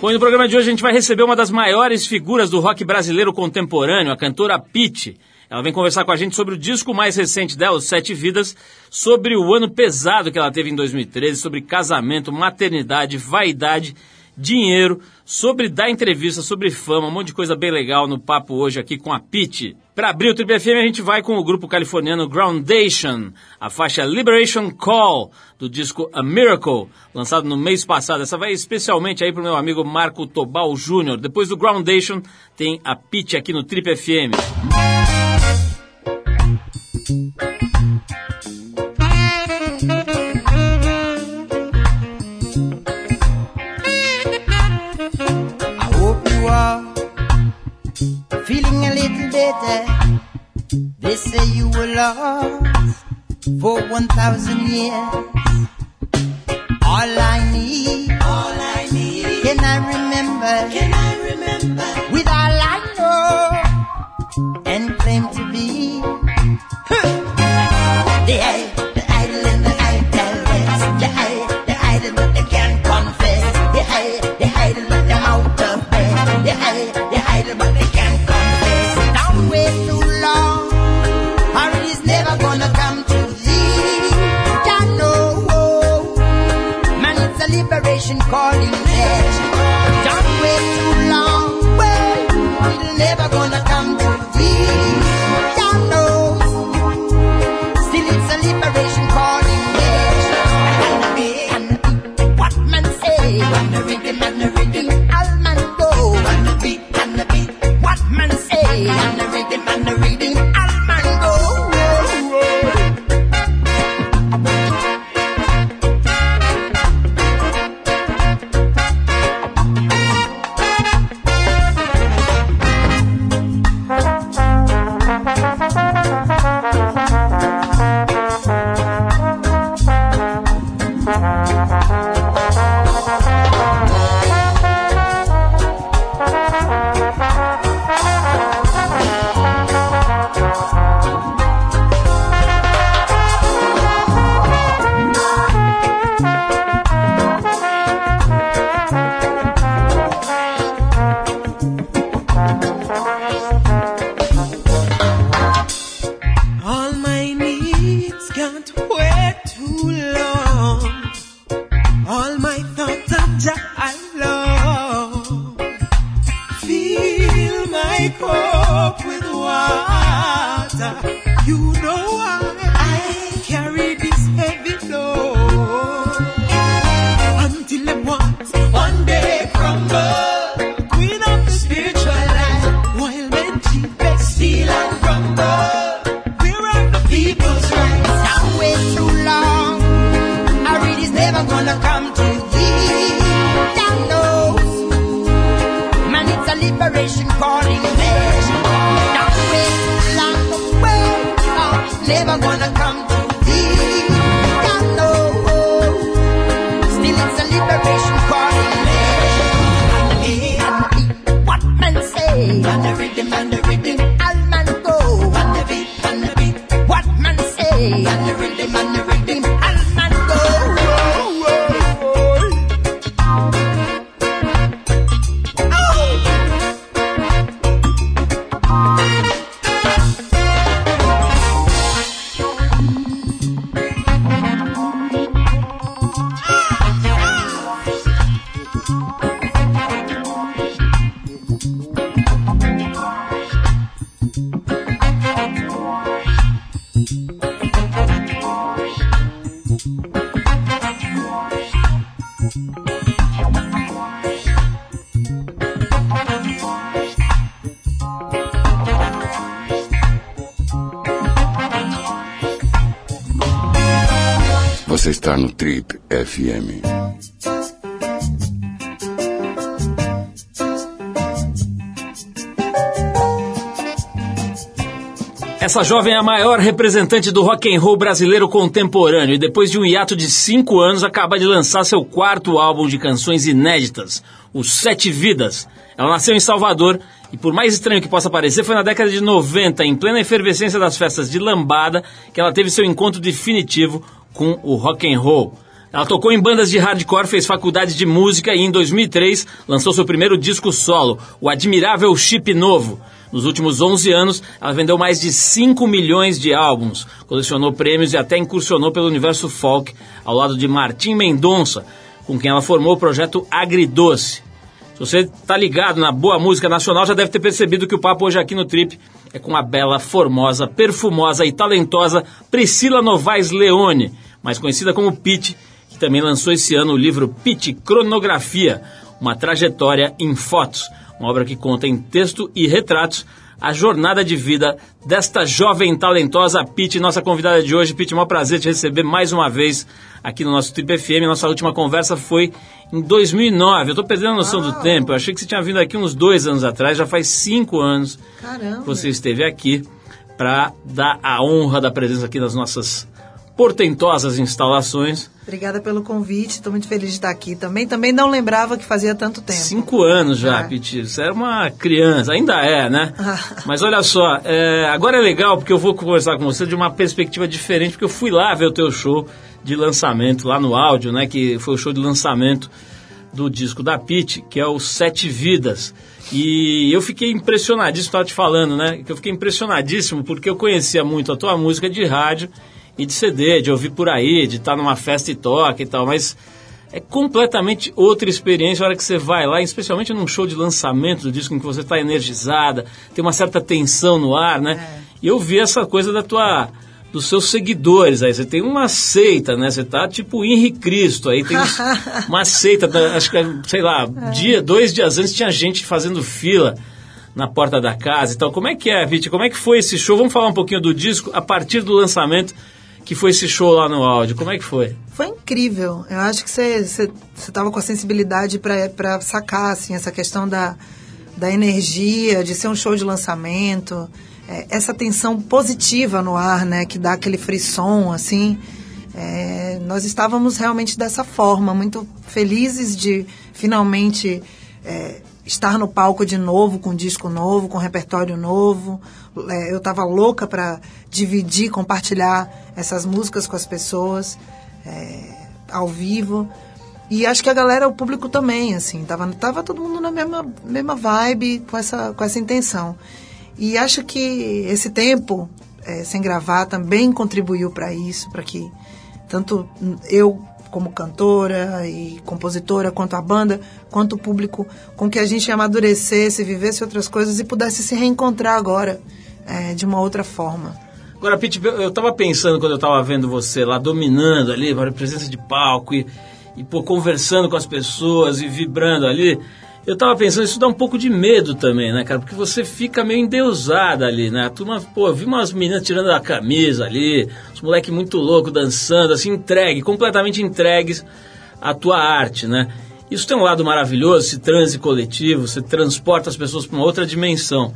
Bom, e no programa de hoje a gente vai receber uma das maiores figuras do rock brasileiro contemporâneo, a cantora Pete. Ela vem conversar com a gente sobre o disco mais recente dela, Os Sete Vidas, sobre o ano pesado que ela teve em 2013, sobre casamento, maternidade, vaidade, dinheiro, sobre dar entrevista, sobre fama, um monte de coisa bem legal no papo hoje aqui com a Pete. Para abrir o Triple FM a gente vai com o grupo californiano Groundation, a faixa Liberation Call do disco A Miracle, lançado no mês passado. Essa vai especialmente aí pro meu amigo Marco Tobal Jr. Depois do Groundation tem a Pete aqui no Triple FM. Little better. They say you were lost for 1,000 years. All I need, all I need, can I remember? Can I remember? No Trip FM. Essa jovem é a maior representante do rock and roll brasileiro contemporâneo e depois de um hiato de cinco anos acaba de lançar seu quarto álbum de canções inéditas, Os Sete Vidas. Ela nasceu em Salvador e por mais estranho que possa parecer, foi na década de 90, em plena efervescência das festas de lambada, que ela teve seu encontro definitivo com o rock and roll. Ela tocou em bandas de hardcore, fez faculdade de música e em 2003 lançou seu primeiro disco solo, o Admirável Chip Novo. Nos últimos 11 anos, ela vendeu mais de 5 milhões de álbuns, colecionou prêmios e até incursionou pelo universo folk, ao lado de Martim Mendonça, com quem ela formou o projeto Agridoce. Você está ligado na boa música nacional, já deve ter percebido que o papo hoje aqui no Trip é com a bela, formosa, perfumosa e talentosa Priscila Novaes Leone, mais conhecida como Pete, que também lançou esse ano o livro Pete Cronografia, uma trajetória em fotos, uma obra que conta em texto e retratos a jornada de vida desta jovem talentosa Pete, nossa convidada de hoje. Pete, é um prazer te receber mais uma vez aqui no nosso Trip FM. Nossa última conversa foi em 2009. Eu estou perdendo a noção do tempo. Eu achei que você tinha vindo aqui uns dois anos atrás, já faz cinco anos Caramba. que você esteve aqui para dar a honra da presença aqui nas nossas portentosas instalações. Obrigada pelo convite, estou muito feliz de estar aqui também. Também não lembrava que fazia tanto tempo. Cinco anos já, É. Pete. Você era uma criança, ainda é, né? Mas olha só, é, agora é legal porque eu vou conversar com você de uma perspectiva diferente, porque eu fui lá ver o teu show de lançamento, lá no áudio, né? Que foi o show de lançamento do disco da Pete, que é o Sete Vidas. E eu fiquei impressionadíssimo, estava te falando, né? Que eu fiquei impressionadíssimo porque eu conhecia muito a tua música de rádio e de CD, de ouvir por aí, de estar numa festa e toca e tal, mas é completamente outra experiência a hora que você vai lá, especialmente num show de lançamento do disco em que você está energizada, tem uma certa tensão no ar, né? E eu vi essa coisa da tua dos seus seguidores aí, você tem uma seita, né? Você tá tipo Henri Cristo aí, tem uma seita, acho que sei lá, dia, dois dias antes tinha gente fazendo fila na porta da casa e tal. Como é que é, Viti? Como é que foi esse show? Vamos falar um pouquinho do disco a partir do lançamento que foi esse show lá no áudio. Como é que foi? Foi incrível. Eu acho que você estava com a sensibilidade para sacar assim, essa questão da, da energia, de ser um show de lançamento, é, essa tensão positiva no ar, né, que dá aquele frisson, assim. É, nós estávamos realmente dessa forma, muito felizes de finalmente é, estar no palco de novo, com disco novo, com repertório novo. É, eu estava louca para dividir, compartilhar essas músicas com as pessoas é, ao vivo. E acho que a galera, o público também, assim, tava, tava todo mundo na mesma, mesma vibe, com essa, com essa intenção. E acho que esse tempo é, sem gravar também contribuiu para isso, para que tanto eu como cantora e compositora, quanto a banda, quanto o público, com que a gente amadurecesse, vivesse outras coisas e pudesse se reencontrar agora é, de uma outra forma. Agora, Pete, eu eu tava pensando quando eu tava vendo você lá dominando ali, a presença de palco e, e pô, conversando com as pessoas e vibrando ali. Eu tava pensando, isso dá um pouco de medo também, né, cara? Porque você fica meio endeusada ali, né? A turma, pô, eu vi umas meninas tirando a camisa ali, os moleques muito loucos dançando, assim, entregue, completamente entregues à tua arte, né? Isso tem um lado maravilhoso, esse transe coletivo, você transporta as pessoas para uma outra dimensão.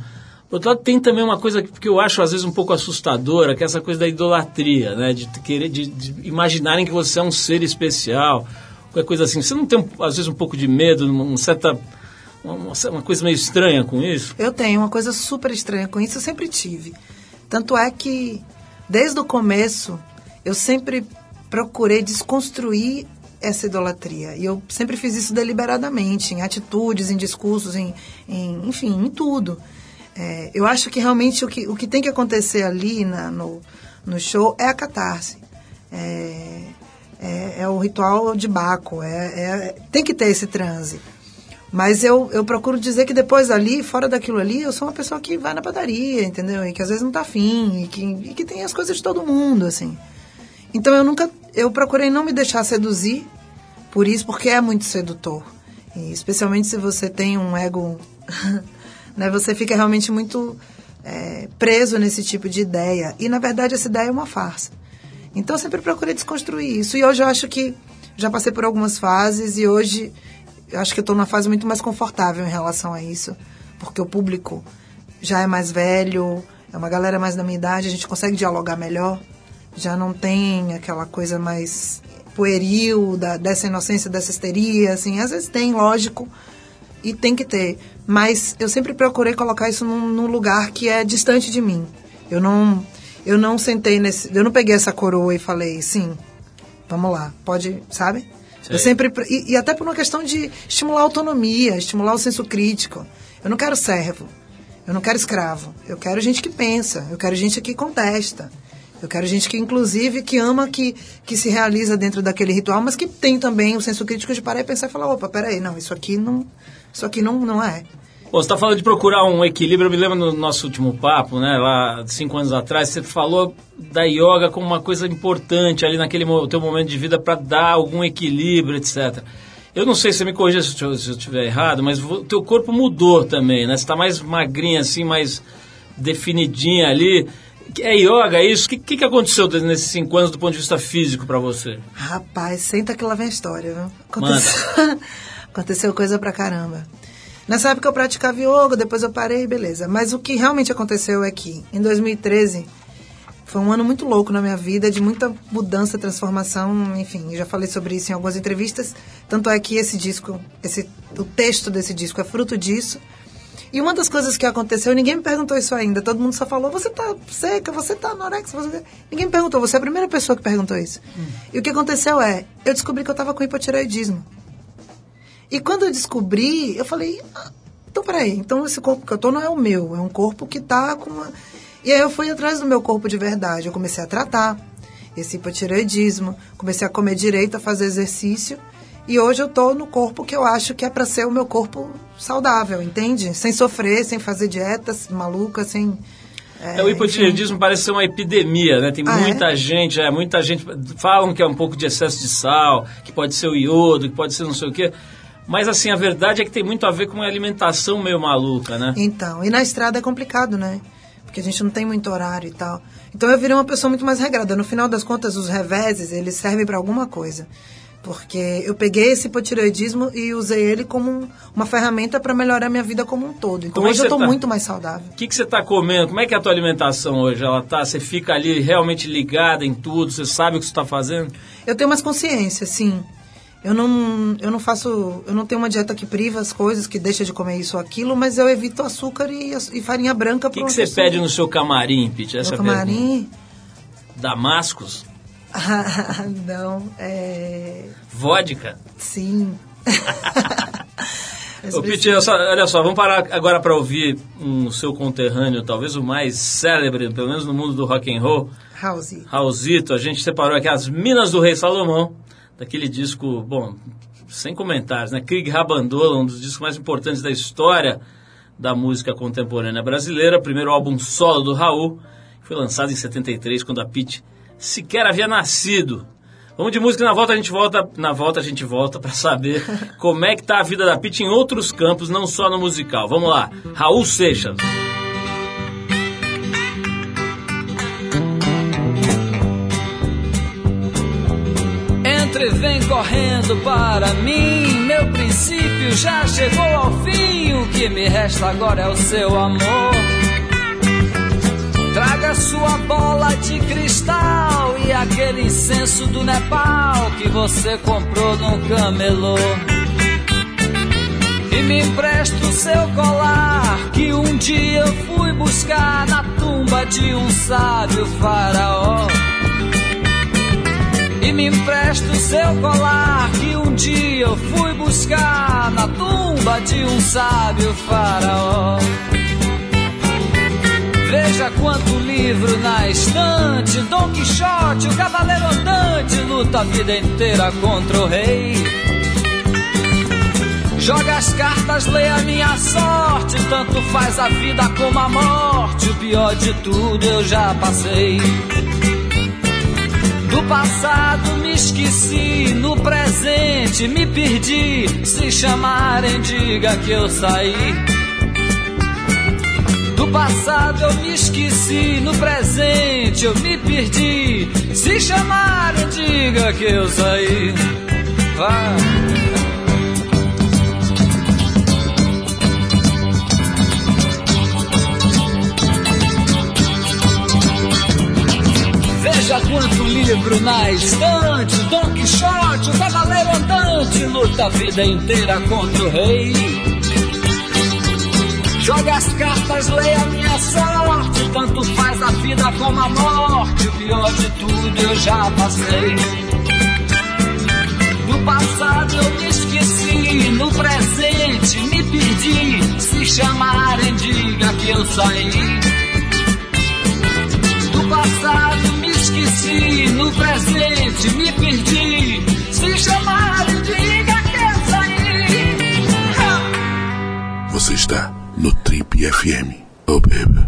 Por outro lado, tem também uma coisa que eu acho às vezes um pouco assustadora, que é essa coisa da idolatria, né? De querer, de, de imaginarem que você é um ser especial, qualquer coisa assim. Você não tem, às vezes, um pouco de medo, uma certa... Uma coisa meio estranha com isso? Eu tenho uma coisa super estranha com isso, eu sempre tive. Tanto é que, desde o começo, eu sempre procurei desconstruir essa idolatria. E eu sempre fiz isso deliberadamente, em atitudes, em discursos, em, em enfim, em tudo. É, eu acho que realmente o que, o que tem que acontecer ali na- no, no show é a catarse. É, é, é o ritual de Baco. É, é- tem que ter esse transe. Mas eu, eu procuro dizer que depois ali, fora daquilo ali, eu sou uma pessoa que vai na padaria, entendeu? E que às vezes não tá afim, e que, e que tem as coisas de todo mundo, assim. Então eu nunca. Eu procurei não me deixar seduzir por isso, porque é muito sedutor. E especialmente se você tem um ego. né, você fica realmente muito é, preso nesse tipo de ideia. E na verdade essa ideia é uma farsa. Então eu sempre procurei desconstruir isso. E hoje eu acho que já passei por algumas fases e hoje eu acho que eu estou numa fase muito mais confortável em relação a isso, porque o público já é mais velho, é uma galera mais da minha idade, a gente consegue dialogar melhor, já não tem aquela coisa mais pueril da, dessa inocência, dessa histeria, assim, às vezes tem, lógico, e tem que ter, mas eu sempre procurei colocar isso num, num lugar que é distante de mim. Eu não, eu não sentei nesse, eu não peguei essa coroa e falei, sim, Vamos lá, pode, sabe? Eu sempre. E, e até por uma questão de estimular a autonomia, estimular o senso crítico. Eu não quero servo. Eu não quero escravo. Eu quero gente que pensa. Eu quero gente que contesta. Eu quero gente que, inclusive, que ama, que, que se realiza dentro daquele ritual, mas que tem também o senso crítico de parar e pensar e falar, opa, peraí, não, isso aqui não. Isso aqui não, não é. Bom, você está falando de procurar um equilíbrio. Eu me lembro no nosso último papo, né, lá cinco anos atrás, você falou da yoga como uma coisa importante ali naquele teu momento de vida para dar algum equilíbrio, etc. Eu não sei, você me corrija se eu se eu estiver errado, mas o teu corpo mudou também, né? Você está mais magrinha assim, mais definidinha ali. É yoga isso? O que, que, que aconteceu nesses cinco anos do ponto de vista físico para você? Rapaz, senta que lá vem a história, viu? Aconteceu, aconteceu coisa pra caramba. Nessa época eu praticava yoga, depois eu parei, beleza. Mas o que realmente aconteceu é que, em 2013, foi um ano muito louco na minha vida, de muita mudança, transformação, enfim, já falei sobre isso em algumas entrevistas. Tanto é que esse disco, esse, o texto desse disco é fruto disso. E uma das coisas que aconteceu, ninguém me perguntou isso ainda, todo mundo só falou, você tá seca, você tá anorexia, você... Ninguém me perguntou, você é a primeira pessoa que perguntou isso. E o que aconteceu é, eu descobri que eu tava com hipotireoidismo. E quando eu descobri, eu falei, ah, então peraí, então esse corpo que eu tô não é o meu, é um corpo que tá com uma... E aí eu fui atrás do meu corpo de verdade, eu comecei a tratar esse hipotireoidismo, comecei a comer direito, a fazer exercício, e hoje eu tô no corpo que eu acho que é para ser o meu corpo saudável, entende? Sem sofrer, sem fazer dietas malucas, sem... É, o hipotireoidismo parece ser uma epidemia, né? Tem Ah, muita é? gente, é, muita gente falam que é um pouco de excesso de sal, que pode ser o iodo, que pode ser não sei o quê. Mas assim, a verdade é que tem muito a ver com uma alimentação meio maluca, né? Então, e na estrada é complicado, né? Porque a gente não tem muito horário e tal. Então eu virei uma pessoa muito mais regrada. No final das contas, os reveses, eles servem para alguma coisa. Porque eu peguei esse hipotireoidismo e usei ele como um- uma ferramenta para melhorar minha vida como um todo. Então Como é hoje eu tô tá? muito mais saudável. O que, que você está comendo? Como é que é a tua alimentação hoje? Ela tá, você fica ali realmente ligada em tudo? Você sabe o que você está fazendo? Eu tenho mais consciência, sim. Eu não, eu não faço, eu não tenho uma dieta que priva as coisas, que deixa de comer isso ou aquilo, mas eu evito açúcar e, e farinha branca. O que, que você pede no seu camarim, Pete? Essa no a pergunta. camarim? Damascos? não, é... Vodka? Sim. Ô, Pete, olha só, olha só, vamos parar agora para ouvir um seu conterrâneo, talvez o mais célebre, pelo menos no mundo do rock and roll, House. Raulzito. A gente separou aqui as Minas do Rei Salomão, daquele disco, bom, sem comentários, né? Krieg Rabandola, um dos discos mais importantes da história da música contemporânea brasileira, primeiro álbum solo do Raul, que foi lançado em 73, quando a Pete sequer havia nascido. Vamos de música na volta a gente volta, na volta a gente volta para saber como é que tá a vida da Pete em outros campos, não só no musical. Vamos lá. Raul Seixas. Entre vem correndo para mim, meu princípio já chegou ao fim. O que me resta agora é o seu amor. Traga sua bola de cristal e aquele incenso do Nepal que você comprou no camelô. E me empresta o seu colar que um dia eu fui buscar na tumba de um sábio faraó. E me empresta o seu colar que um dia eu fui buscar na tumba de um sábio faraó. Veja quanto livro na estante, Dom Quixote, o cavaleiro andante, luta a vida inteira contra o rei. Joga as cartas, lê a minha sorte, tanto faz a vida como a morte. O pior de tudo eu já passei. Do passado me esqueci, no presente me perdi. Se chamarem, diga que eu saí. Do passado eu me esqueci, no presente eu me perdi. Se chamarem, diga que eu saí. Vai. Quanto livro na estante, Dom Quixote, o cavaleiro andante, luta a vida inteira contra o rei. Joga as cartas, leia a minha sorte, tanto faz a vida como a morte, o pior de tudo eu já passei. Do passado eu me esqueci, no presente me perdi. Se chamarem, diga que eu saí. Do passado esqueci, no presente me perdi. Se chamarem, diga que eu saí. Você está no Trip FM. Oh, baby.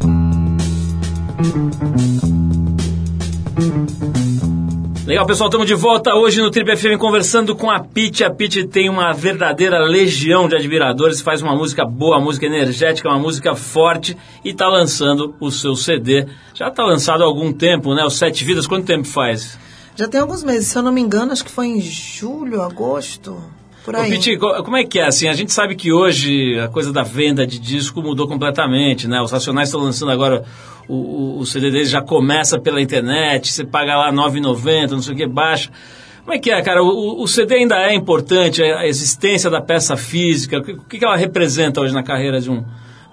Legal, pessoal, estamos de volta hoje no Trip FM conversando com a Pete. A Pete tem uma verdadeira legião de admiradores, faz uma música boa, música energética, uma música forte e está lançando o seu CD. Já está lançado há algum tempo, né? Os Sete Vidas, quanto tempo faz? Já tem alguns meses, se eu não me engano, acho que foi em julho, agosto, por Ô, aí. Co- como é que é? Assim, a gente sabe que hoje a coisa da venda de disco mudou completamente, né? Os Racionais estão lançando agora o, o, CD deles já começa pela internet, você paga lá R$ 9,90, não sei o que, baixa. Como é que é, cara? O, o CD ainda é importante, a existência da peça física, o que, o que ela representa hoje na carreira de um,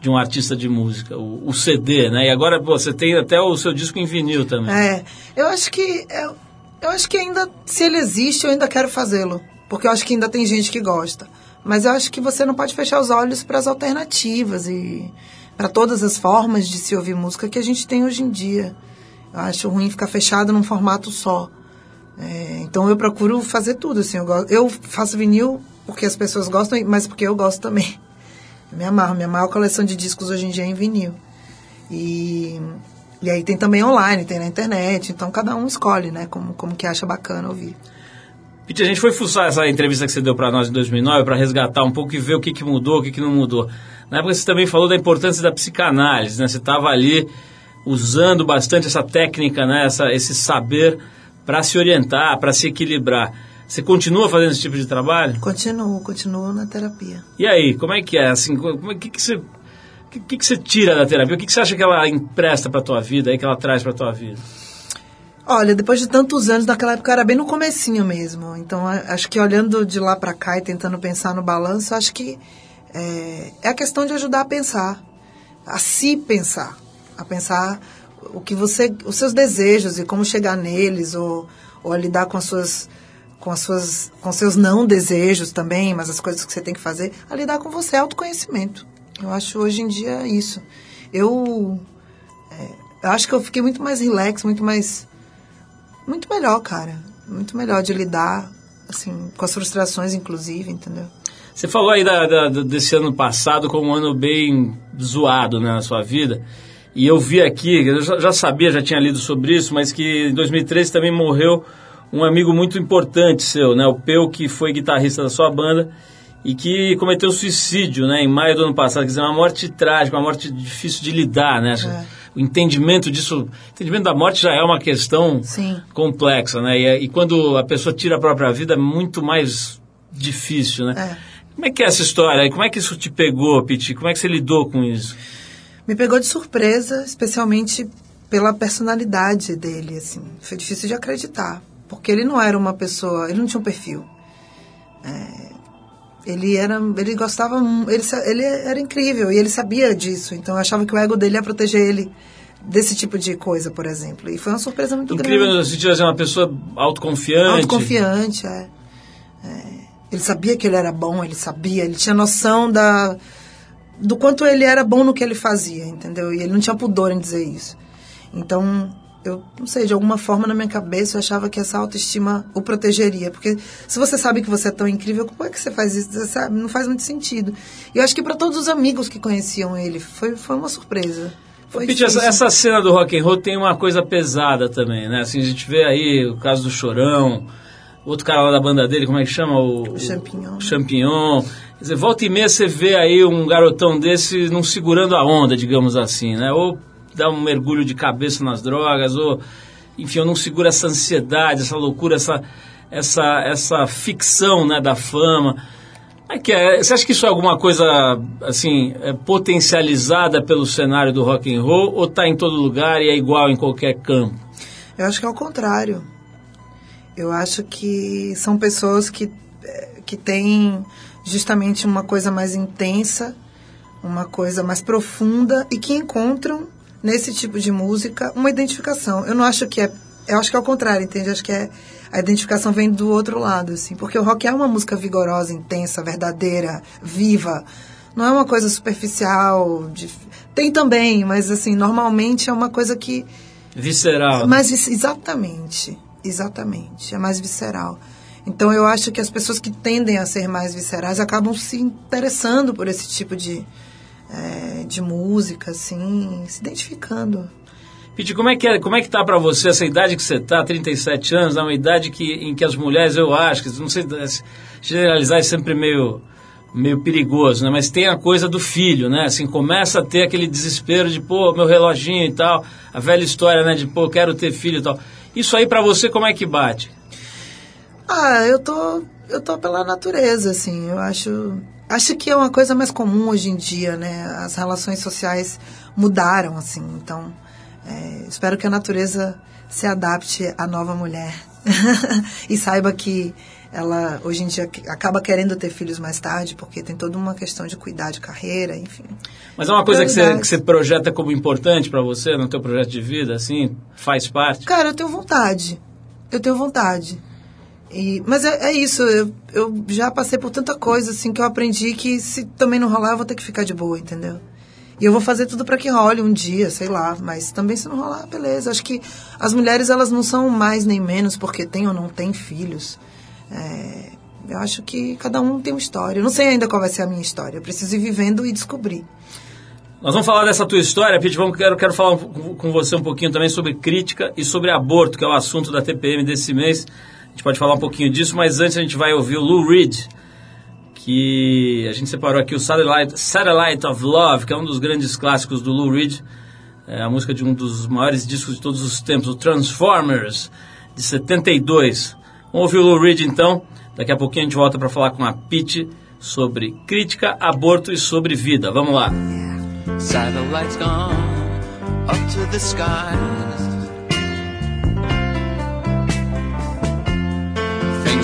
de um artista de música? O, o CD, né? E agora pô, você tem até o seu disco em vinil também. É, eu acho que eu, eu acho que ainda se ele existe, eu ainda quero fazê-lo, porque eu acho que ainda tem gente que gosta. Mas eu acho que você não pode fechar os olhos para as alternativas e para todas as formas de se ouvir música que a gente tem hoje em dia. Eu acho ruim ficar fechado num formato só. É, então eu procuro fazer tudo assim. Eu, eu faço vinil porque as pessoas gostam, mas porque eu gosto também. Eu me amarro. Minha maior coleção de discos hoje em dia é em vinil. E, e aí tem também online, tem na internet. Então cada um escolhe, né? Como, como que acha bacana ouvir. Pete, a gente foi fuçar essa entrevista que você deu para nós em 2009 para resgatar um pouco e ver o que, que mudou, o que, que não mudou. Na época você também falou da importância da psicanálise, né? Você estava ali usando bastante essa técnica, né? Essa, esse saber para se orientar, para se equilibrar. Você continua fazendo esse tipo de trabalho? Continuo, continuo na terapia. E aí, como é que é? Assim, como é, que, que você... O que, que, que você tira da terapia? O que, que você acha que ela empresta para tua vida, aí que ela traz para tua vida? Olha, depois de tantos anos, naquela época era bem no comecinho mesmo. Então, acho que olhando de lá para cá e tentando pensar no balanço, acho que é, é a questão de ajudar a pensar, a se pensar, a pensar o que você, os seus desejos e como chegar neles, ou, ou a lidar com as suas, com as suas, com seus não desejos também, mas as coisas que você tem que fazer, a lidar com você, autoconhecimento. Eu acho hoje em dia isso. Eu, é, eu acho que eu fiquei muito mais relax, muito mais muito melhor, cara. Muito melhor de lidar, assim, com as frustrações, inclusive, entendeu? Você falou aí da- da- desse ano passado como um ano bem zoado né, na sua vida. E eu vi aqui, eu já, já sabia, já tinha lido sobre isso, mas que em 2013 também morreu um amigo muito importante seu, né? O Peu, que foi guitarrista da sua banda e que cometeu suicídio, né? Em maio do ano passado. Quer dizer, uma morte trágica, uma morte difícil de lidar, né? É. O entendimento disso, o entendimento da morte já é uma questão Sim. complexa, né? E, e quando a pessoa tira a própria vida é muito mais difícil, né? É. Como é que é essa história? Como é que isso te pegou, Piti? Como é que você lidou com isso? Me pegou de surpresa, especialmente pela personalidade dele, assim. Foi difícil de acreditar, porque ele não era uma pessoa, ele não tinha um perfil. Ele era, ele gostava, ele, ele era incrível e ele sabia disso, então eu achava que o ego dele ia proteger ele desse tipo de coisa, por exemplo. E foi uma surpresa muito Incrível grande. no sentido de uma pessoa autoconfiante. Autoconfiante, é. É. Ele sabia que ele era bom, ele sabia, ele tinha noção da, do quanto ele era bom no que ele fazia, entendeu? E ele não tinha pudor em dizer isso. Então, eu não sei, de alguma forma na minha cabeça eu achava que essa autoestima o protegeria. Porque se você sabe que você é tão incrível, como é que você faz isso? Você sabe, não faz muito sentido. E eu acho que para todos os amigos que conheciam ele, foi, foi uma surpresa. Foi Pete, essa, essa cena do rock and roll tem uma coisa pesada também, né? Assim, a gente vê aí o caso do Chorão, outro cara lá da banda dele, como é que chama? O, O Champignon. o Champignon. Quer dizer, volta e meia você vê aí um garotão desse não segurando a onda, digamos assim, né? Ou dá um mergulho de cabeça nas drogas, ou, enfim, ou não segura essa ansiedade, essa loucura, essa, essa, essa ficção né, da fama. É que é? Você acha que isso é alguma coisa assim é potencializada pelo cenário do rock and roll ou está em todo lugar e é igual em qualquer campo? Eu acho que é o contrário. Eu acho que são pessoas que, eh, que têm justamente uma coisa mais intensa, uma coisa mais profunda e que encontram nesse tipo de música uma identificação. Eu não acho que é eu acho que é o contrário, entende? Acho que é, a identificação vem do outro lado, assim. Porque o rock é uma música vigorosa, intensa, verdadeira, viva. Não é uma coisa superficial. de- Tem também, mas assim, normalmente é uma coisa que Visceral. né? mas exatamente, exatamente, é mais visceral. Então eu acho que as pessoas que tendem a ser mais viscerais acabam se interessando por esse tipo de, eh, de música, assim, se identificando. Pete, como é que é, como é que tá pra você essa idade que você tá, 37 anos, é uma idade que, em que as mulheres, eu acho, que não sei, generalizar é sempre meio meio perigoso, né? Mas tem a coisa do filho, né? Assim, começa a ter aquele desespero de, pô, meu reloginho e tal, a velha história, né, de, pô, quero ter filho e tal. Isso aí pra você como é que bate? Ah, eu tô, eu tô pela natureza, assim. Eu acho, acho que é uma coisa mais comum hoje em dia, né? As relações sociais mudaram, assim. Então, é, espero que a natureza se adapte à nova mulher e saiba que ela hoje em dia acaba querendo ter filhos mais tarde, porque tem toda uma questão de cuidar de carreira, enfim. Mas é uma coisa que você, que você projeta como importante pra você no teu projeto de vida, assim, faz parte? Cara, eu tenho vontade. Eu tenho vontade. E, mas é, é isso, eu, eu já passei por tanta coisa, assim, que eu aprendi que se também não rolar, eu vou ter que ficar de boa, entendeu? E eu vou fazer tudo para que role um dia, sei lá. Mas também se não rolar, beleza. Acho que as mulheres, elas não são mais nem menos porque têm ou não têm filhos. É, eu acho que cada um tem uma história. Eu não sei ainda qual vai ser a minha história. Eu preciso ir vivendo e descobrir. Nós vamos falar dessa tua história, Pete. Vamos, quero, quero falar com você um pouquinho também sobre crítica e sobre aborto, que é o assunto da TPM desse mês. Gente pode falar um pouquinho disso, mas antes a gente vai ouvir o Lou Reed, que a gente separou aqui o Satellite, Satellite of Love, que é um dos grandes clássicos do Lou Reed. É a música de um dos maiores discos de todos os tempos, o Transformers, de 72. Vamos ouvir o Lou Reed então. Daqui a pouquinho a gente volta para falar com a Pete sobre crítica, aborto e sobre vida. Vamos lá. Satellites gone up to the skies.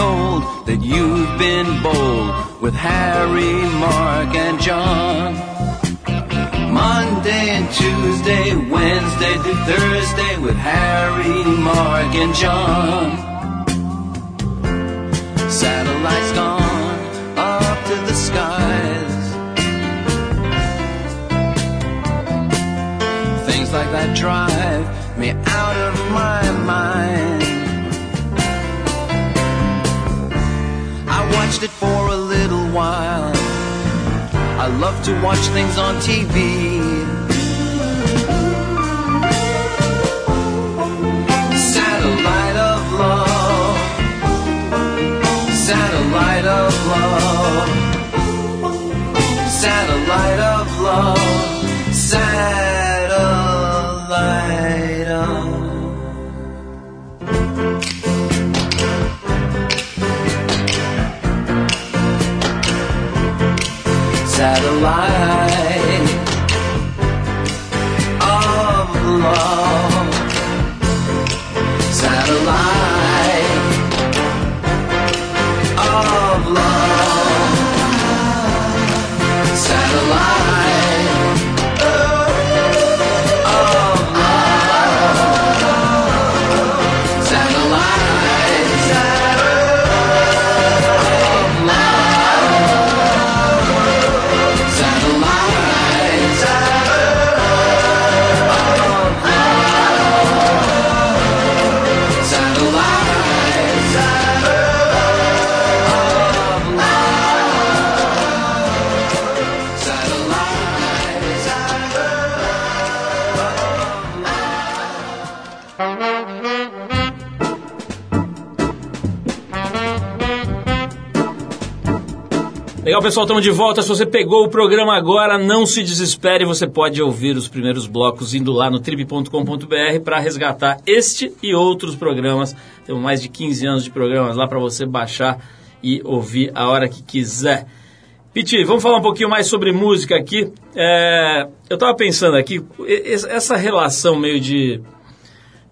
Told that you've been bold with Harry, Mark, and John. Monday and Tuesday, Wednesday through Thursday with Harry, Mark, and John. Satellites gone up to the skies. Things like that drive me out of my mind. Watched it for a little while. I love to watch things on TV. Satellite of love, satellite of love, satellite of satellite Legal, pessoal, estamos de volta. Se você pegou o programa agora, não se desespere, você pode ouvir os primeiros blocos indo lá no trip.com.br para resgatar este e outros programas. Temos mais de 15 anos de programas lá para você baixar e ouvir a hora que quiser. Piti, vamos falar um pouquinho mais sobre música aqui. É, eu estava pensando aqui, essa relação meio de,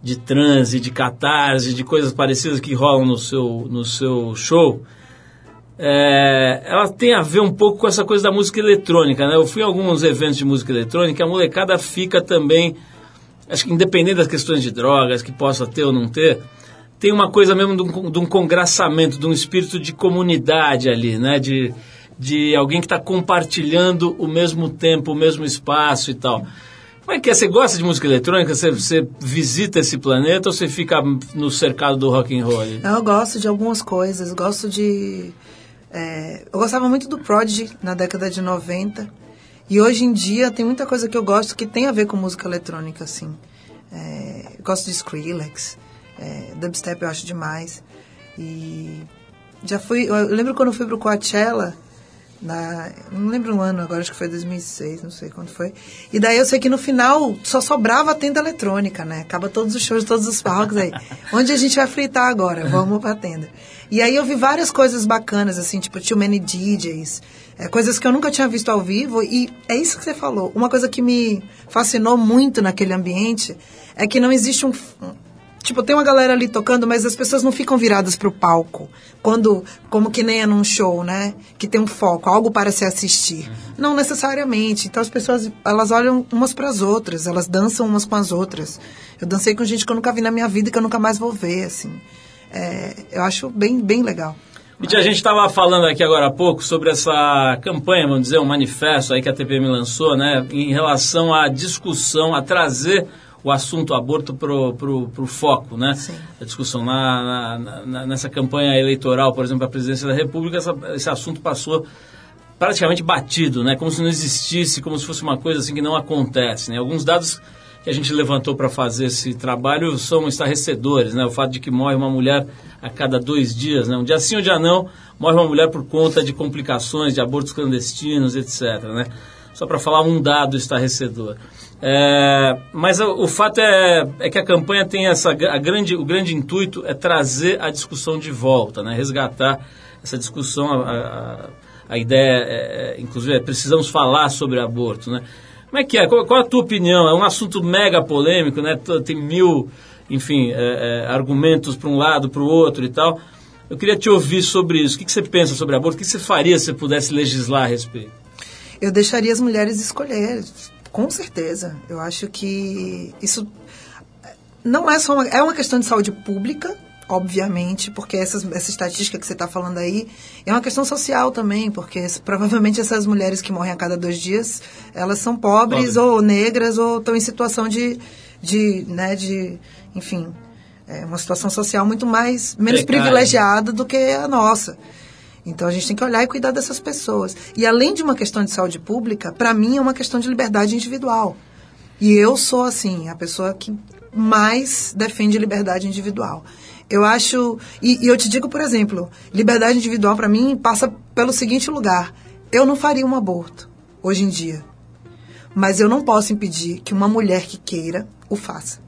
de transe, de catarse, de coisas parecidas que rolam no seu, no seu show, é, ela tem a ver um pouco com essa coisa da música eletrônica, né? Eu fui a alguns eventos de música eletrônica, a molecada fica também, acho que independente das questões de drogas, que possa ter ou não ter, tem uma coisa mesmo de um, de um congraçamento, de um espírito de comunidade ali, né? De, de alguém que está compartilhando o mesmo tempo, o mesmo espaço e tal. Como é que é? Você gosta de música eletrônica? Você, você visita esse planeta ou você fica no cercado do rock and roll? Eu gosto de algumas coisas, gosto de. É, eu gostava muito do Prodigy na década de 90. E hoje em dia tem muita coisa que eu gosto que tem a ver com música eletrônica, assim. É, gosto de Skrillex, é, dubstep eu acho demais. E já fui. Eu lembro quando eu fui pro Coachella, na, não lembro o ano agora, acho que foi 2006, não sei quando foi. E daí eu sei que no final só sobrava a tenda eletrônica, né? Acaba todos os shows, todos os palcos aí. Onde a gente vai fritar agora? Vamos pra tenda. E aí eu vi várias coisas bacanas, assim, tipo Too Many DJs, é, coisas que eu nunca tinha visto ao vivo. E é isso que você falou. Uma coisa que me fascinou muito naquele ambiente é que não existe um, Tipo, tem uma galera ali tocando, mas as pessoas não ficam viradas pro palco. Quando, como que nem é num show, né? Que tem um foco, algo para se assistir. Não necessariamente. Então as pessoas, elas olham umas para as outras, elas dançam umas com as outras. Eu dancei com gente que eu nunca vi na minha vida e que eu nunca mais vou ver, assim. É, eu acho bem, bem legal. E a gente estava falando aqui agora há pouco sobre essa campanha, vamos dizer, um manifesto aí que a TPM lançou, né, em relação à discussão, a trazer o assunto aborto pro, pro, pro foco, né? Sim. A discussão na, na- na- nessa campanha eleitoral, por exemplo, a presidência da República, essa- esse assunto passou praticamente batido, né? Como se não existisse, como se fosse uma coisa assim que não acontece, né? Alguns dados que a gente levantou para fazer esse trabalho são estarrecedores, né? O fato de que morre uma mulher a cada dois dias, né? Um dia sim, um dia não, morre uma mulher por conta de complicações, de abortos clandestinos, etc, né? Só para falar um dado estarrecedor. É, mas o, o fato é, é que a campanha tem essa a grande, o grande intuito é trazer a discussão de volta, né? resgatar essa discussão. A, a- a ideia, é, é, inclusive, é precisamos falar sobre aborto. Né? Como é que é? Qual, qual a tua opinião? É um assunto mega polêmico, né? Tem mil, enfim, é, é, argumentos para um lado, para o outro e tal. Eu queria te ouvir sobre isso. O que, que você pensa sobre aborto? O que, que você faria se você pudesse legislar a respeito? Eu deixaria as mulheres escolher, com certeza. Eu acho que isso não é só uma, é uma questão de saúde pública, obviamente, porque essas, essa estatística que você está falando aí é uma questão social também, porque provavelmente essas mulheres que morrem a cada dois dias, elas são pobres Pobre. ou negras ou estão em situação de, de, né, de, enfim, é uma situação social muito mais menos privilegiada do que a nossa. Então a gente tem que olhar e cuidar dessas pessoas. E além de uma questão de saúde pública, para mim é uma questão de liberdade individual. E eu sou assim, a pessoa que mais defende liberdade individual. Eu acho, e, e eu te digo, por exemplo, liberdade individual para mim passa pelo seguinte lugar: eu não faria um aborto hoje em dia, mas eu não posso impedir que uma mulher que queira o faça.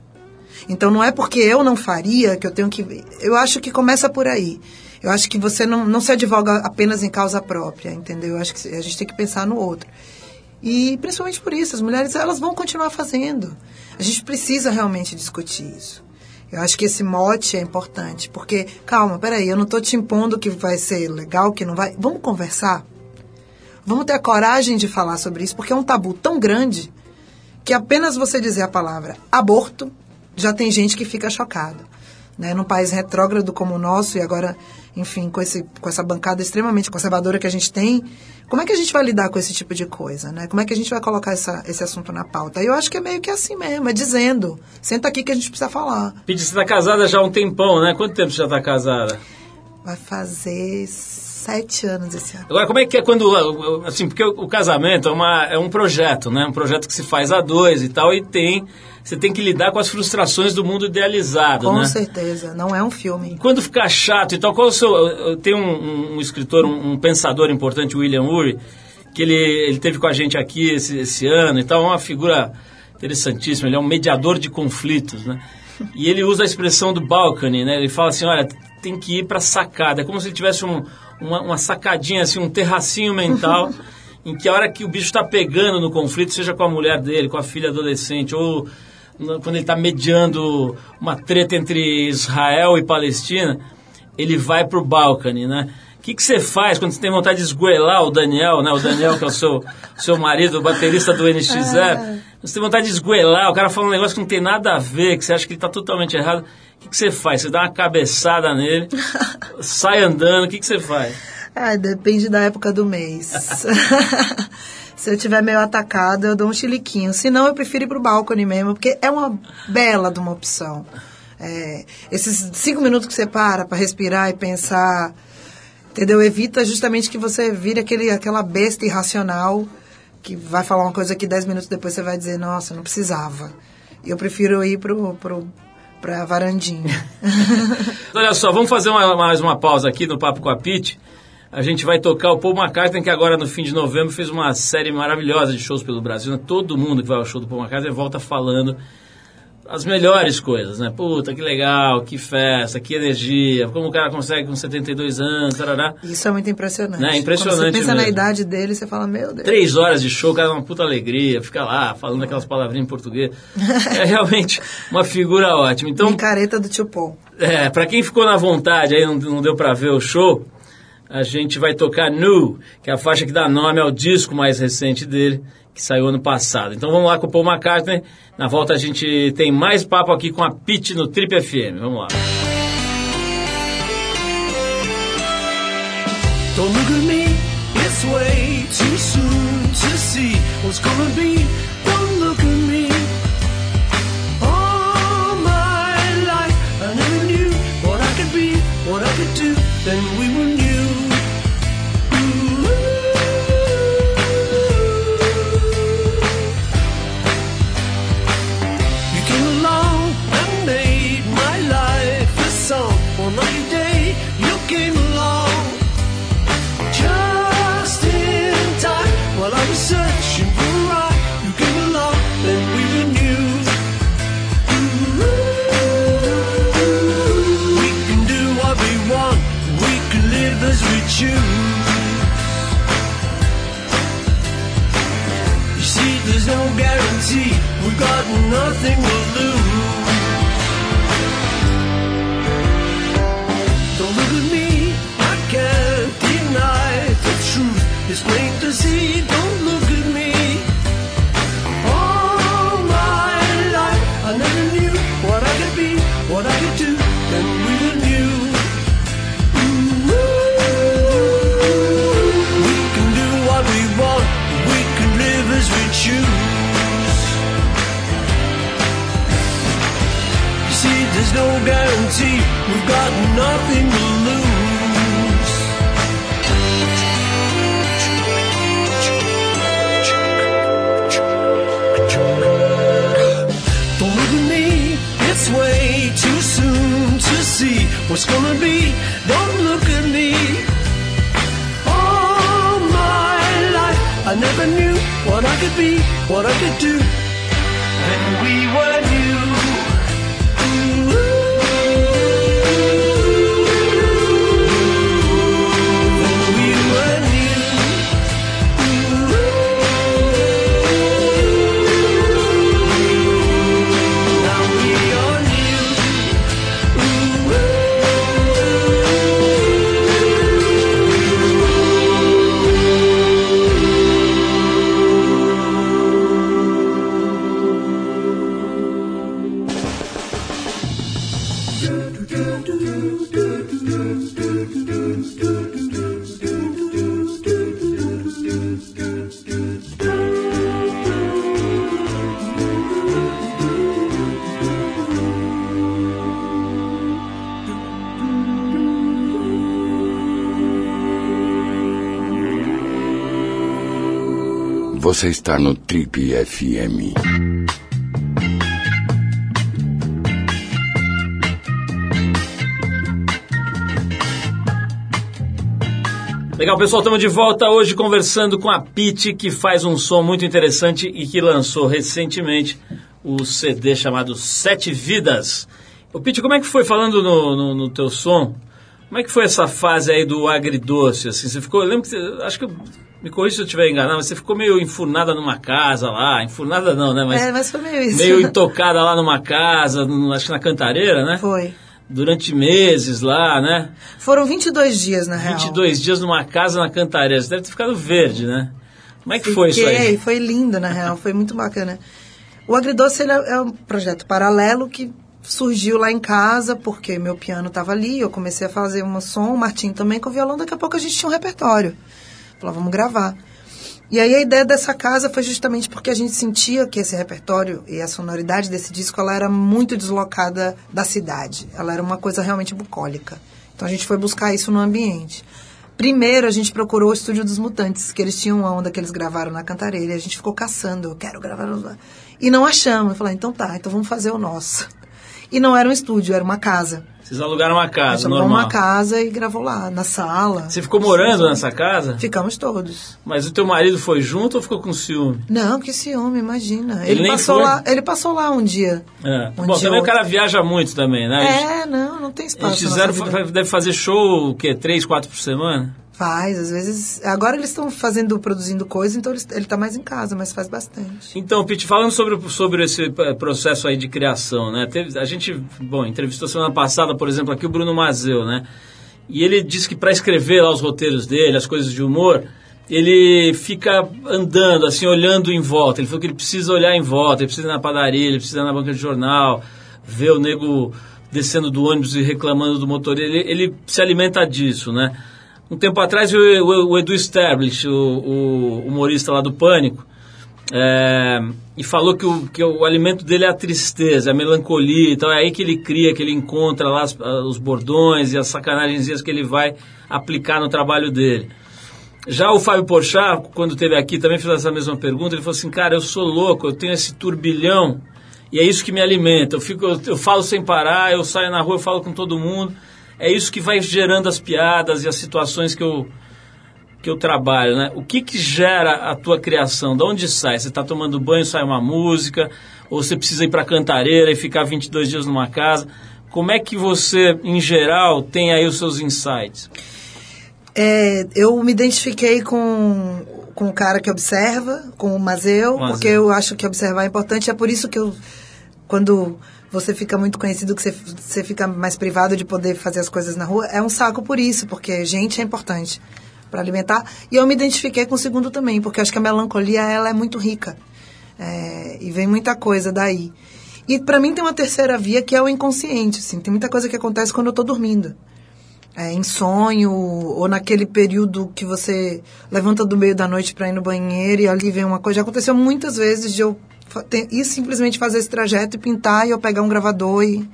Então não é porque eu não faria que eu tenho que. Eu acho que começa por aí. Eu acho que você não, não se advoga apenas em causa própria, entendeu? Eu acho que a gente tem que pensar no outro. E principalmente por isso, as mulheres elas vão continuar fazendo. A gente precisa realmente discutir isso. Eu acho que esse mote é importante, porque, calma, peraí, eu não estou te impondo que vai ser legal, que não vai. Vamos conversar? Vamos ter a coragem de falar sobre isso, porque é um tabu tão grande que apenas você dizer a palavra aborto, já tem gente que fica chocado. Né? Num país retrógrado como o nosso, e agora, enfim, com, esse, com essa bancada extremamente conservadora que a gente tem, como é que a gente vai lidar com esse tipo de coisa? Né? Como é que a gente vai colocar essa, esse assunto na pauta? E eu acho que é meio que assim mesmo, é dizendo, senta aqui que a gente precisa falar. Pete, você está casada já há um tempão, né? Quanto tempo você já está casada? Vai fazer sete anos esse ano. Agora, como é que é quando. Assim, porque o, casamento é, uma, é um projeto, né? Um projeto que se faz a dois e tal, e tem você tem que lidar com as frustrações do mundo idealizado, Com né? certeza. Não é um filme. Quando ficar chato e tal, qual o seu. eu- Tem um, um- escritor, um, um pensador importante, William Ury, que ele, ele teve com a gente aqui esse, esse ano e tal, é uma figura interessantíssima, ele é um mediador de conflitos, né? E ele usa a expressão do balcony, né? Ele fala assim, olha, tem que ir para sacada, é como se ele tivesse um- uma, uma sacadinha, assim, um terracinho mental, em que a hora que o bicho está pegando no conflito, seja com a mulher dele, com a filha adolescente, ou quando ele está mediando uma treta entre Israel e Palestina, ele vai pro balcony, né? O que que você faz quando você tem vontade de esgoelar o Daniel, né? O Daniel que é o seu, o seu marido, o baterista do NX0. Você tem vontade de esgoelar, o cara fala um negócio que não tem nada a ver, que você acha que ele está totalmente errado. O que que você faz? Você dá uma cabeçada nele, sai andando, o que que você faz? Ah, depende da época do mês. Se eu tiver meio atacado, eu dou um chiliquinho. Se não, eu prefiro ir pro balcone mesmo, porque é uma bela de uma opção. É, esses cinco minutos que você para para respirar e pensar, entendeu? Evita justamente que você vire aquele, aquela besta irracional que vai falar uma coisa que dez minutos depois você vai dizer, nossa, não precisava. Eu prefiro ir pro, pro, pra varandinha. Olha só, vamos fazer uma- mais uma pausa aqui no Papo com a Pete. A gente vai tocar o Paul McCartney, que agora no fim de novembro fez uma série maravilhosa de shows pelo Brasil. né? Todo mundo que vai ao show do Paul McCartney volta falando as melhores coisas, né? Puta, que legal, que festa, que energia, como o cara consegue com 72 anos, tarará. Isso é muito impressionante. Né, impressionante Quando você pensa na mesmo. idade dele, você fala, meu Deus. Três horas de show, o cara dá uma puta alegria, fica lá falando aquelas palavrinhas em português. É realmente uma figura ótima. Então, Micareta do tio Paul. É, pra quem ficou na vontade aí, não, não deu pra ver o show, a gente vai tocar New, que é a faixa que dá nome ao disco mais recente dele, que saiu ano passado. Então vamos lá com o Paul McCartney. Na volta a gente tem mais papo aqui com a Pete no Trip FM. Vamos lá. Don't look at me, it's way too soon to see what's gonna be. Don't look at me. All my life I never knew what I could be, what I could do. Then we were new. Got nothing to lose. Don't look at me, I can't deny the truth. It's no guarantee, we've got nothing to lose. Look at me, it's way too soon to see what's gonna be. Don't look at me. All my life, I never knew what I could be, what I could do. Você está no Trip FM. Legal, pessoal, estamos de volta hoje conversando com a Pete, que faz um som muito interessante e que lançou recentemente o CD chamado Sete Vidas. Ô, Pete, como é que foi falando no, no, no teu som? Como é que foi essa fase aí do agridoce? Assim, você ficou, eu lembro que, você- acho que, eu- me corrija se eu estiver enganado, mas você ficou meio enfurnada numa casa lá, enfurnada não, né, mas, é, mas foi meio isso. meio intocada lá numa casa, acho que na Cantareira, né? Foi. Durante meses lá, né? Foram 22 dias, na real. 22 dias numa casa na Cantareira. Você deve ter ficado verde, né? Como é que foi isso Fiquei, aí? Foi lindo, na real. Foi muito bacana. O Agridoce é é um projeto paralelo que surgiu lá em casa, porque meu piano estava ali, eu comecei a fazer um som, o Martim também com violão, daqui a pouco a gente tinha um repertório. Falou, vamos gravar. E aí a ideia dessa casa foi justamente porque a gente sentia que esse repertório e a sonoridade desse disco ela era muito deslocada da cidade. Ela era uma coisa realmente bucólica. Então a gente foi buscar isso no ambiente. Primeiro a gente procurou o estúdio dos Mutantes, que eles tinham uma onda que eles gravaram na Cantareira. E a gente ficou caçando, eu quero gravar. E não achamos. Eu falei, então tá, então vamos fazer o nosso. E não era um estúdio, era uma casa. Vocês alugaram uma casa, normal. uma casa e gravou lá, na sala. Você ficou morando nessa casa? Ficamos todos. Mas o teu marido foi junto ou ficou com ciúme? Não, que ciúme, imagina. Ele Ele, nem passou foi? lá, ele passou lá um dia. É. Um Bom, dia também o ou cara viaja muito também, né? É, não, não tem espaço. Eles fizeram, deve fazer show, o quê? Três, quatro por semana? Faz, às vezes. Agora eles estão fazendo, produzindo coisa, então ele está mais em casa, mas faz bastante. Então, Pete, falando sobre, sobre esse eh, processo aí de criação, né? Teve, a gente, bom, entrevistou semana passada, por exemplo, aqui o Bruno Mazeu, né? E ele disse que para escrever lá os roteiros dele, as coisas de humor, ele fica andando, assim, olhando em volta. Ele falou que ele precisa olhar em volta, ele precisa ir na padaria, ele precisa ir na banca de jornal, ver o nego descendo do ônibus e reclamando do motorista. Ele, ele se alimenta disso, né? Um tempo atrás, o, o- o Edu Stablish, o, o humorista lá do Pânico, é, e falou que o, que o alimento dele é a tristeza, a melancolia e tal. É aí que ele cria, que ele encontra lá as- ah, os bordões e as sacanagens que ele vai aplicar no trabalho dele. Já o Fábio Porchat, quando esteve aqui, também fez essa mesma pergunta. Ele falou assim, cara, eu sou louco, eu tenho esse turbilhão e é isso que me alimenta. Eu, fico, eu, eu falo sem parar, eu saio na rua, eu falo com todo mundo. É isso que vai gerando as piadas e as situações que eu, que eu trabalho, né? O que que gera a tua criação? De onde sai? Você está tomando banho, sai uma música? Ou você precisa ir para Cantareira e ficar 22 dias numa casa? Como é que você, em geral, tem aí os seus insights? É, eu me identifiquei com, com o cara que observa, com o Mazeu, Mazeu. porque eu acho que observar é importante. É por isso que eu, quando você fica muito conhecido, que você, você fica mais privado de poder fazer as coisas na rua, é um saco por isso, porque gente é importante para alimentar. E eu me identifiquei com o segundo também, porque acho que a melancolia ela é muito rica. É, e vem muita coisa daí. E para mim tem uma terceira via que é o inconsciente, assim. Tem muita coisa que acontece quando eu tô dormindo é, em sonho ou naquele período que você levanta do meio da noite para ir no banheiro e ali vem uma coisa. Já aconteceu muitas vezes de eu ir simplesmente fazer esse trajeto e pintar e eu pegar um gravador e,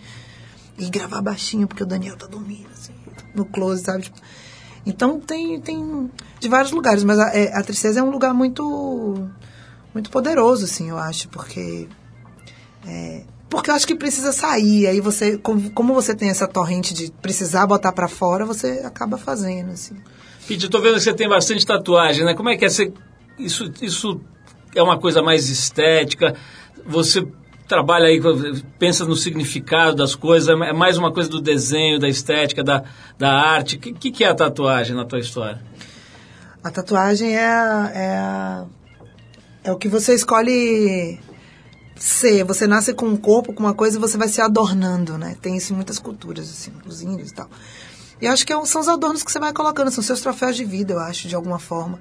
e gravar baixinho, porque o Daniel tá dormindo, assim, no close, sabe? Tipo, Então tem, tem de vários lugares, mas a, é, a tristeza é um lugar muito, muito poderoso, assim, eu acho, porque porque eu acho que precisa sair. Aí você, como, você tem essa torrente de precisar botar pra fora, você acaba fazendo, assim. Pete, eu tô vendo que você tem bastante tatuagem, né? Como é que é? Você, isso, isso é uma coisa mais estética? Você trabalha aí, pensa no significado das coisas? É mais uma coisa do desenho, da estética, da, da arte? O que, que, é a tatuagem na tua história? A tatuagem é, é, é o que você escolhe ser. Você nasce com um corpo, com uma coisa e você vai se adornando, né? Tem isso em muitas culturas, assim, os índios e tal. E acho que é são os adornos que você vai colocando, são seus troféus de vida, eu acho, de alguma forma.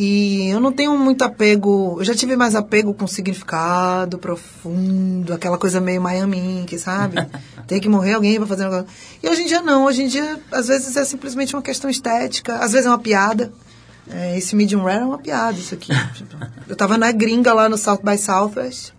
E eu não tenho muito apego, eu já tive mais apego com significado profundo, aquela coisa meio Miami Ink, sabe? Tem que morrer alguém pra fazer um negócio. E hoje em dia não, hoje em dia às vezes é simplesmente uma questão estética, às vezes é uma piada. É, esse medium rare é uma piada, isso aqui. Tipo, eu tava na gringa lá no South by Southwest.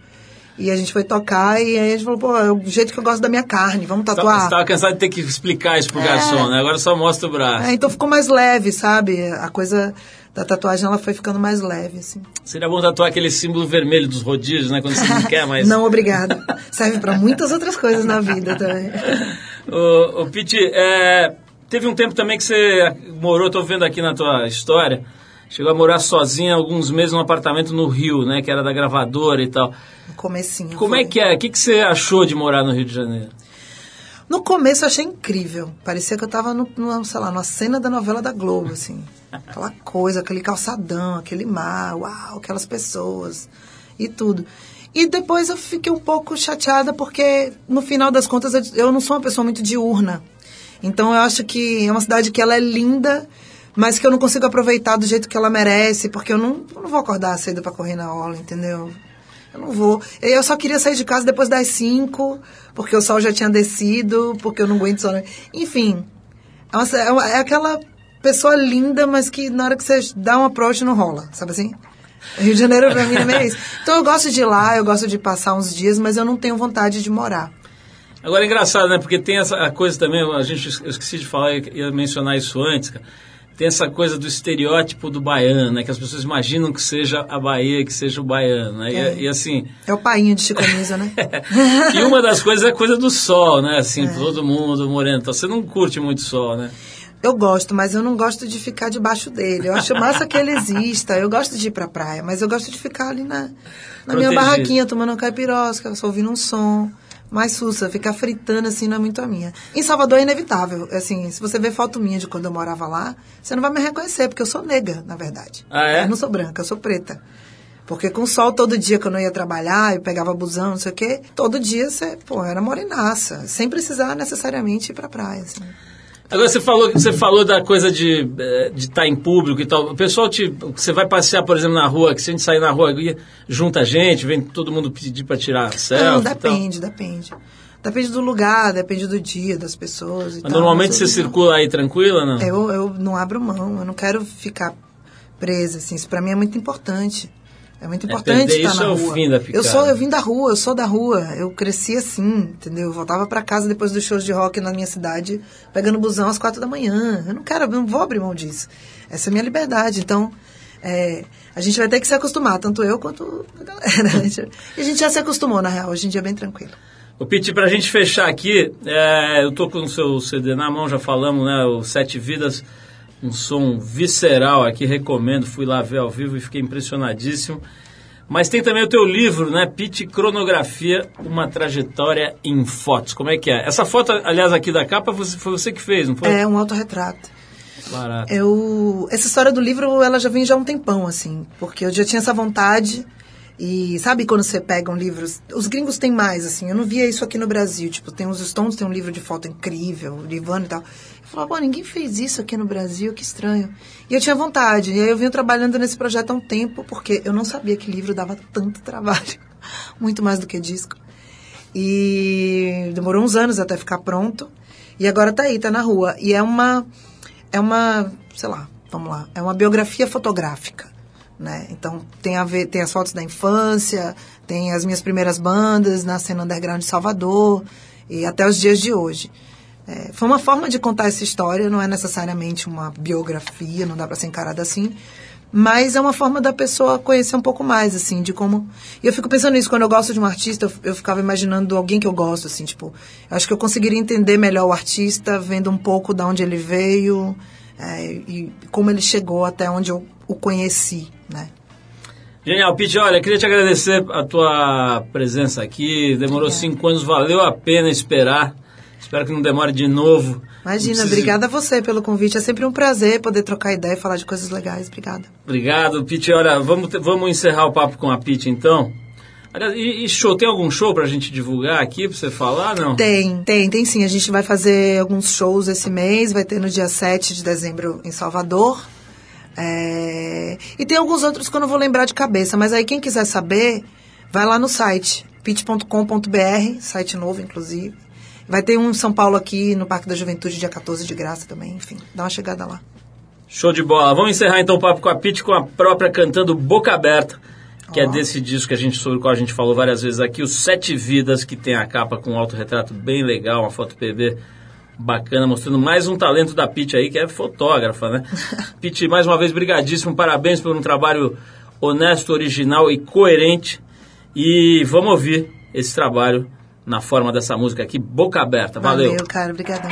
E a gente foi tocar e aí a gente falou, pô, é o jeito que eu gosto da minha carne, vamos Você tatuar. estava cansado de ter que explicar isso pro garçom, né? Agora só mostra o braço. É, então ficou mais leve, sabe? A coisa da tatuagem ela foi ficando mais leve, assim. Seria bom tatuar aquele símbolo vermelho dos rodízios, né? Quando você não quer mais. Não, obrigada. Serve pra muitas outras coisas na vida também. Ô, ô Pete, é, teve um tempo também que você morou, tô vendo aqui na tua história, chegou a morar sozinha alguns meses num apartamento no Rio, né? Que era da gravadora e tal. No comecinho. Como foi. é que é? O que, que você achou de morar no Rio de Janeiro? No começo eu achei incrível. Parecia que eu tava, no, no, sei lá, numa cena da novela da Globo, assim. Aquela coisa, aquele calçadão, aquele mar, uau, aquelas pessoas e tudo. E depois eu fiquei um pouco chateada porque, no final das contas, eu- não sou uma pessoa muito diurna. Então eu acho que é uma cidade que ela é linda, mas que eu não consigo aproveitar do jeito que ela merece, porque eu não, eu não vou acordar cedo pra correr na aula, entendeu? Eu não vou. Eu só queria sair de casa depois das 5, porque o sol já tinha descido, porque eu não aguento sol. Enfim, é, uma- é uma- aquela pessoa linda, mas que na hora que você dá um approach não rola, sabe assim? Rio de Janeiro pra mim é meio isso. Então eu gosto de ir lá, eu gosto de passar uns dias, mas eu não tenho vontade de morar. Agora é engraçado, né? Porque tem essa coisa também, a gente eu esqueci de falar, ia mencionar isso antes, cara. Tem essa coisa do estereótipo do baiano, né? Que as pessoas imaginam que seja a Bahia, que seja o baiano, né? E- É. E, assim, É o painho de Chico Anísio, né? e uma das coisas é a coisa do sol, né? Assim, É. todo mundo moreno. Então, você não curte muito sol, né? Eu gosto, mas eu não gosto de ficar debaixo dele. Eu acho massa que ele exista. Eu gosto de ir pra praia, mas eu gosto de ficar ali na, na minha barraquinha, tomando um caipirosca, só ouvindo um som. Mais sussa, ficar fritando assim não é muito a minha. Em Salvador é inevitável. Assim, se você ver foto minha de quando eu morava lá, você não vai me reconhecer, porque eu sou nega, na verdade. Ah, é? Eu não sou branca, eu sou preta. Porque com sol todo dia que eu não ia trabalhar, eu pegava busão, não sei o quê, todo dia você, pô, era morenaça, sem precisar necessariamente ir pra praia, assim. Agora você falou, você falou da coisa de eh, de estar em público e tal. O pessoal te, você vai passear, por exemplo, na rua, que se a gente sair na rua, junta gente, vem todo mundo pedir para tirar selfie. Não, depende, depende. Depende do lugar, depende do dia, das pessoas e Mas tal, normalmente você não- circula aí tranquila, não? Eu, eu não abro mão, eu não quero ficar presa, assim. Isso pra mim é muito importante. É muito importante perder estar na é o rua. eu sou, eu vim da rua, eu sou da rua. Eu cresci assim, entendeu? Eu voltava pra casa depois dos shows de rock na minha cidade, pegando busão às quatro da manhã. Eu não quero, eu não vou abrir mão disso. Essa é a minha liberdade. Então, é, a gente vai ter que se acostumar, tanto eu quanto a galera. E a gente já se acostumou, na real. Hoje em dia é bem tranquilo. Ô, Pete, pra gente fechar aqui, é, eu tô com o seu CD na mão, já falamos, né? O Sete Vidas, um som visceral aqui, recomendo. Fui lá ver ao vivo e fiquei impressionadíssimo. Mas tem também o teu livro, né? Pete Cronografia, uma trajetória em fotos. Como é que é? Essa foto, aliás, aqui da capa, foi você que fez, não foi? É um autorretrato. Barato. Eu, essa história do livro, ela já vem já há um tempão, assim, porque eu já tinha essa vontade. E sabe quando você pega um livro, os gringos têm mais, assim, eu não via isso aqui no Brasil, tipo, tem os Stones, tem um livro de foto incrível, o Livano e tal. Eu falava, pô, ninguém fez isso aqui no Brasil, que estranho. E eu tinha vontade, e aí eu venho trabalhando nesse projeto há um tempo, porque eu não sabia que livro dava tanto trabalho, muito mais do que disco. E demorou uns anos até ficar pronto. E agora tá aí, tá na rua. E é uma. É uma. Sei lá, vamos lá. É uma biografia fotográfica. Né? Então tem a ver, tem as fotos da infância, tem as minhas primeiras bandas na cena underground de Salvador e até os dias de hoje. É, foi uma forma de contar essa história, não é necessariamente uma biografia, não dá para ser encarada assim, mas é uma forma da pessoa conhecer um pouco mais, assim, de como. E eu fico pensando nisso, quando eu gosto de um artista, eu, eu ficava imaginando alguém que eu gosto, assim, tipo, acho que eu conseguiria entender melhor o artista vendo um pouco de onde ele veio é, e como ele chegou até onde eu o conheci, né? Genial, Pete, olha, queria te agradecer a tua presença aqui. Demorou Obrigada. cinco anos, valeu a pena esperar. Espero que não demore de novo. Imagina, obrigada a você pelo convite. É sempre um prazer poder trocar ideia e falar de coisas legais. Obrigada. Obrigado, Pete. Olha, vamos, vamos encerrar o papo com a Pete, então. Aliás, E, e show, tem algum show pra gente divulgar aqui, pra você falar, não? Tem, tem, tem sim. A gente vai fazer alguns shows esse mês. Vai ter no dia 7 de dezembro em Salvador. É, E tem alguns outros que eu não vou lembrar de cabeça. Mas aí quem quiser saber, vai lá no site pit.com.br, site novo, inclusive. Vai ter um em São Paulo aqui no Parque da Juventude, dia 14 de graça também. Enfim, dá uma chegada lá. Show de bola. Vamos encerrar então o papo com a Pete com a própria cantando Boca Aberta, que é desse disco que a gente, sobre o qual a gente falou várias vezes aqui, os Sete Vidas, que tem a capa com um autorretrato bem legal, uma foto PB bacana, mostrando mais um talento da Pete aí, que é fotógrafa, né? Pete, mais uma vez, brigadíssimo, parabéns por um trabalho honesto, original e coerente. E vamos ouvir esse trabalho na forma dessa música aqui, Boca Aberta. Valeu. Valeu cara. Obrigadão.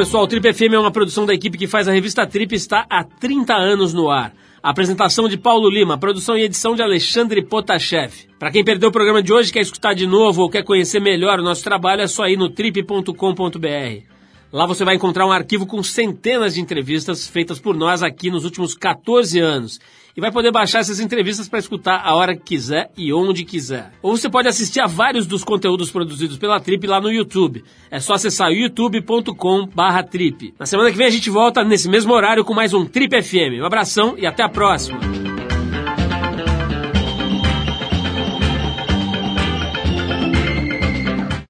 Pessoal. O Trip FM é uma produção da equipe que faz a revista Trip está há 30 anos no ar. A apresentação de Paulo Lima, produção e edição de Alexandre Potashev. Para quem perdeu o programa de hoje, quer escutar de novo ou quer conhecer melhor o nosso trabalho, é só ir no trip.com.br. Lá você vai encontrar um arquivo com centenas de entrevistas feitas por nós aqui nos últimos 14 anos. E vai poder baixar essas entrevistas para escutar a hora que quiser e onde quiser. Ou você pode assistir a vários dos conteúdos produzidos pela Trip lá no YouTube. É só acessar youtube.com/trip. Na semana que vem a gente volta nesse mesmo horário com mais um Trip FM. Um abração e até a próxima.